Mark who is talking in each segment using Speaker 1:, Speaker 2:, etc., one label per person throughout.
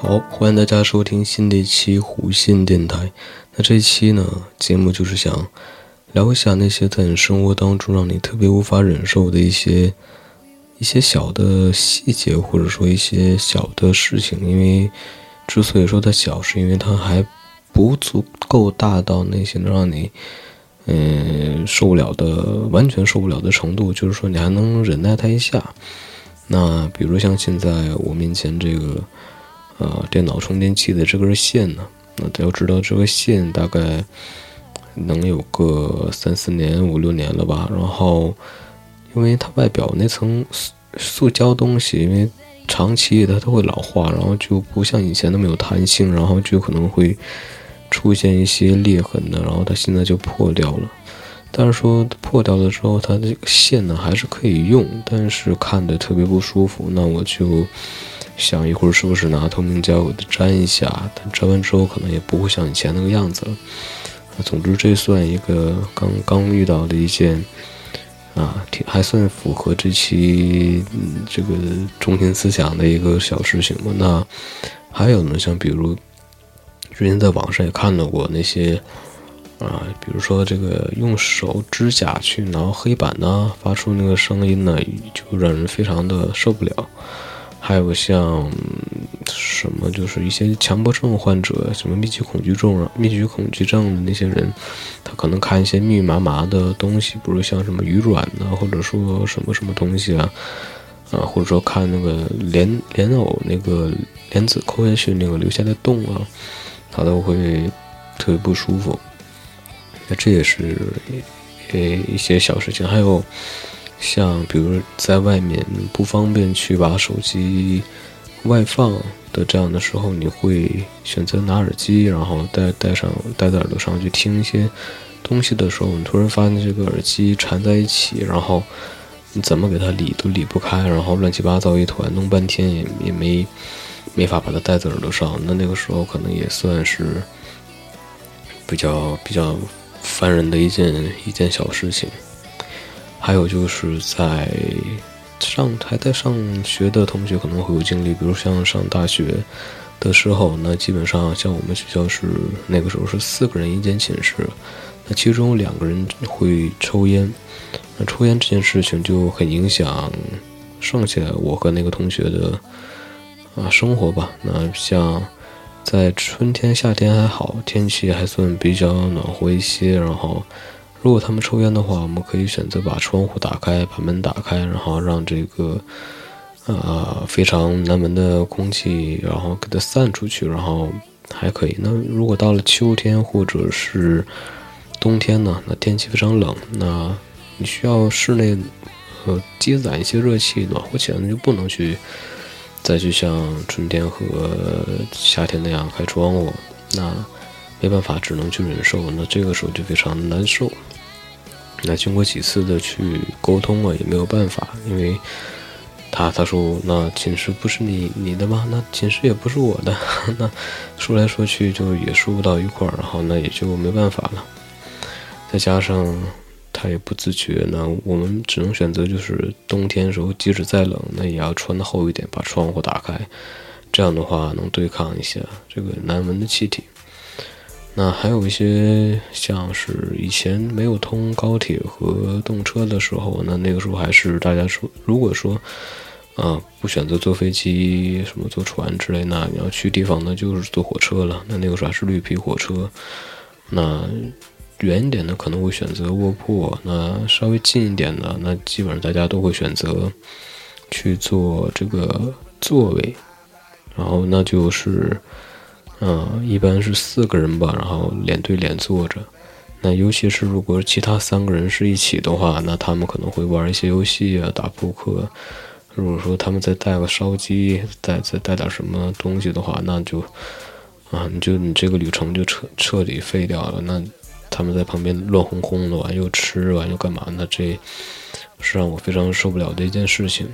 Speaker 1: 好，欢迎大家收听新的一期胡信电台。那这一期呢，节目就是想聊一下那些在你生活当中让你特别无法忍受的一些一些小的细节，或者说一些小的事情。因为之所以说它小，是因为它还不足够大到那些能让你嗯受不了的、完全受不了的程度。就是说，你还能忍耐它一下。那比如像现在我面前这个。呃，电脑充电器的这根线呢，那要知道这个线大概能有个三四年、五六年了吧。然后，因为它外表那层塑塑胶东西，因为长期它都会老化，然后就不像以前那么有弹性，然后就可能会出现一些裂痕的。然后它现在就破掉了。但是说破掉了之后，它这个线呢还是可以用，但是看着特别不舒服。那我就。想一会儿是不是拿透明胶给它粘一下？但粘完之后可能也不会像以前那个样子了。总之，这算一个刚刚遇到的一件啊，挺还算符合这期这个中心思想的一个小事情吧。那还有呢，像比如之前在网上也看到过那些啊，比如说这个用手指甲去挠黑板呢，发出那个声音呢，就让人非常的受不了。还有像什么，就是一些强迫症患者，什么密集恐惧症啊、密集恐惧症的那些人，他可能看一些密密麻麻的东西，比如像什么鱼卵呐，或者说什么什么东西啊，啊，或者说看那个莲莲藕那个莲子抠下去那个留下的洞啊，他都会特别不舒服。那这也是呃一些小事情，还有。像比如在外面不方便去把手机外放的这样的时候，你会选择拿耳机，然后戴戴上戴在耳朵上去听一些东西的时候，你突然发现这个耳机缠在一起，然后你怎么给它理都理不开，然后乱七八糟一团，弄半天也也没没法把它戴在耳朵上，那那个时候可能也算是比较比较烦人的一件一件小事情。还有就是在上还在上学的同学可能会有经历，比如像上大学的时候，那基本上像我们学校是那个时候是四个人一间寝室，那其中两个人会抽烟，那抽烟这件事情就很影响剩下我和那个同学的啊生活吧。那像在春天、夏天还好，天气还算比较暖和一些，然后。如果他们抽烟的话，我们可以选择把窗户打开，把门打开，然后让这个呃非常难闻的空气，然后给它散出去，然后还可以。那如果到了秋天或者是冬天呢？那天气非常冷，那你需要室内呃积攒一些热气，暖和起来，那就不能去再去像春天和夏天那样开窗户，那没办法，只能去忍受。那这个时候就非常难受。那经过几次的去沟通啊，也没有办法，因为他他说那寝室不是你你的吗？那寝室也不是我的，那说来说去就也说不到一块儿，然后那也就没办法了。再加上他也不自觉，那我们只能选择就是冬天的时候，即使再冷，那也要穿的厚一点，把窗户打开，这样的话能对抗一下这个难闻的气体。那还有一些像是以前没有通高铁和动车的时候，那那个时候还是大家说，如果说，啊，不选择坐飞机，什么坐船之类，那你要去地方，那就是坐火车了。那那个时候还是绿皮火车。那远一点的可能会选择卧铺，那稍微近一点的，那基本上大家都会选择去坐这个座位，然后那就是。嗯，一般是四个人吧，然后脸对脸坐着。那尤其是如果其他三个人是一起的话，那他们可能会玩一些游戏啊，打扑克。如果说他们再带个烧鸡，再再带点什么东西的话，那就啊，你就你这个旅程就彻彻底废掉了。那他们在旁边乱哄哄的，完又吃完又干嘛？那这是让我非常受不了的一件事情。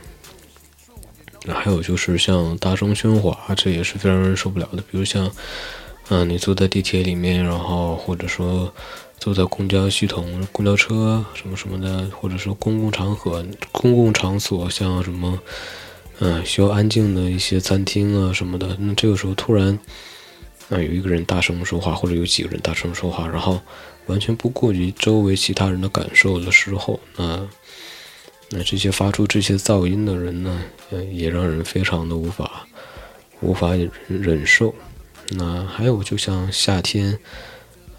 Speaker 1: 还有就是像大声喧哗，这也是非常让人受不了的。比如像，嗯，你坐在地铁里面，然后或者说坐在公交系统、公交车什么什么的，或者说公共场合、公共场所，像什么嗯，需要安静的一些餐厅啊什么的。那这个时候突然，啊，有一个人大声说话，或者有几个人大声说话，然后完全不顾及周围其他人的感受的时候，那那这些发出这些噪音的人呢，也让人非常的无法无法忍受。那还有，就像夏天，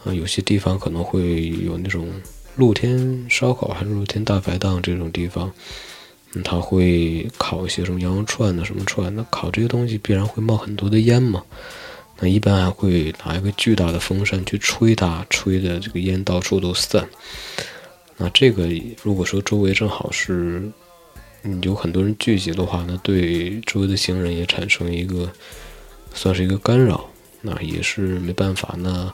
Speaker 1: 啊，有些地方可能会有那种露天烧烤，还是露天大排档这种地方。他会烤一些什么羊肉串的什么串，那烤这些东西必然会冒很多的烟嘛。那一般还会拿一个巨大的风扇去吹它，吹的这个烟到处都散。那这个如果说周围正好是有很多人聚集的话，那对周围的行人也产生一个算是一个干扰，那也是没办法。那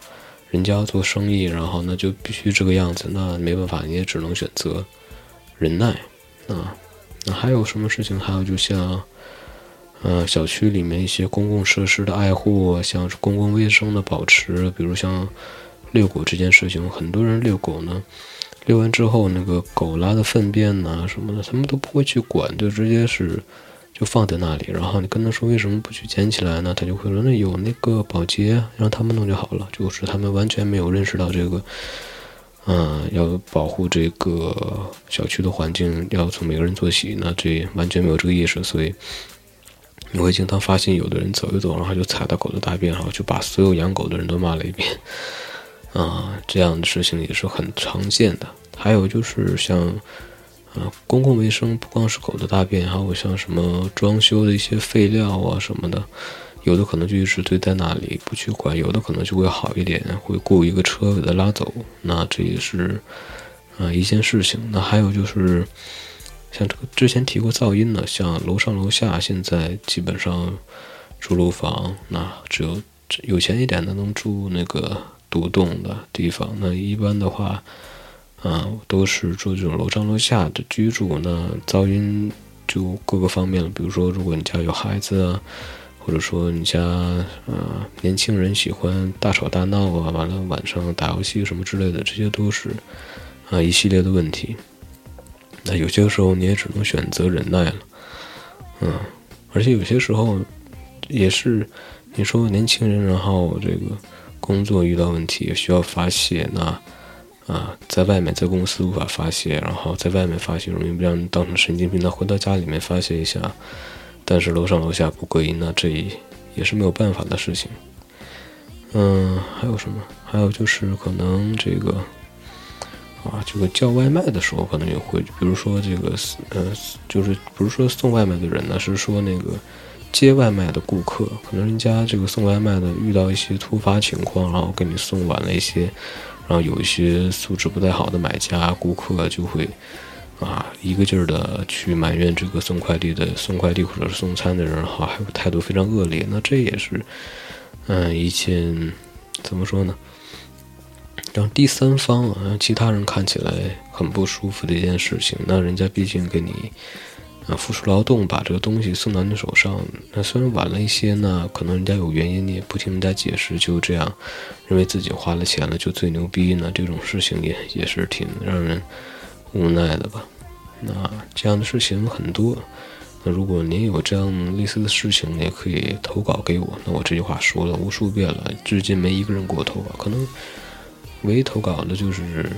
Speaker 1: 人家做生意，然后那就必须这个样子，那没办法，你也只能选择忍耐啊。那还有什么事情？还有就像，呃，小区里面一些公共设施的爱护，像公共卫生的保持，比如像遛狗这件事情，很多人遛狗呢，遛完之后那个狗拉的粪便呐什么的，他们都不会去管，就直接是就放在那里。然后你跟他说为什么不去捡起来呢？他就会说那有那个保洁，让他们弄就好了。就是他们完全没有认识到这个。嗯，要保护这个小区的环境，要从每个人做起。那这完全没有这个意识，所以你会经常发现有的人走一走，然后就踩到狗的大便，然后就把所有养狗的人都骂了一遍。啊，这样的事情也是很常见的。还有就是像，啊，公共卫生不光是狗的大便，还有像什么装修的一些废料啊什么的。有的可能就一直堆在那里不去管，有的可能就会好一点，会雇一个车给它拉走。那这也是啊一件事情。那还有就是像这个之前提过噪音的，像楼上楼下现在基本上住楼房，那只有有钱一点的能住那个独栋的地方。那一般的话，啊都是住这种楼上楼下的居住。那噪音就各个方面了，比如说如果你家有孩子啊。或者说你家呃年轻人喜欢大吵大闹啊，完了晚上打游戏什么之类的，这些都是啊一系列的问题。那有些时候你也只能选择忍耐了，嗯，而且有些时候也是你说年轻人，然后这个工作遇到问题也需要发泄，那啊在外面在公司无法发泄，然后在外面发泄容易让人当成神经病，那回到家里面发泄一下。但是楼上楼下不隔音，那这也是没有办法的事情。嗯，还有什么？还有就是可能这个啊，这个叫外卖的时候可能也会，比如说这个呃，就是不是说送外卖的人呢，是说那个接外卖的顾客，可能人家这个送外卖的遇到一些突发情况，然后给你送晚了一些，然后有一些素质不太好的买家顾客就会。啊，一个劲儿的去埋怨这个送快递的、送快递或者是送餐的人，哈，还有态度非常恶劣。那这也是，嗯，一件怎么说呢？让第三方啊，其他人看起来很不舒服的一件事情。那人家毕竟给你啊付出劳动，把这个东西送到你手上。那虽然晚了一些，呢可能人家有原因，你也不听人家解释，就这样认为自己花了钱了就最牛逼呢？这种事情也也是挺让人。无奈的吧，那这样的事情很多。那如果您有这样类似的事情，也可以投稿给我。那我这句话说了无数遍了，至今没一个人给我投稿。可能唯一投稿的就是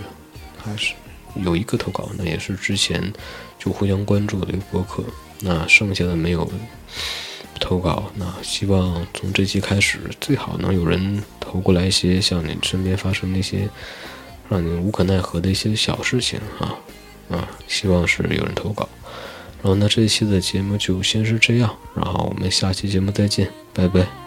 Speaker 1: 还是有一个投稿，那也是之前就互相关注的一个博客。那剩下的没有投稿。那希望从这期开始，最好能有人投过来一些像你身边发生那些。让你无可奈何的一些小事情啊啊，希望是有人投稿。然后那这一期的节目就先是这样，然后我们下期节目再见，拜拜。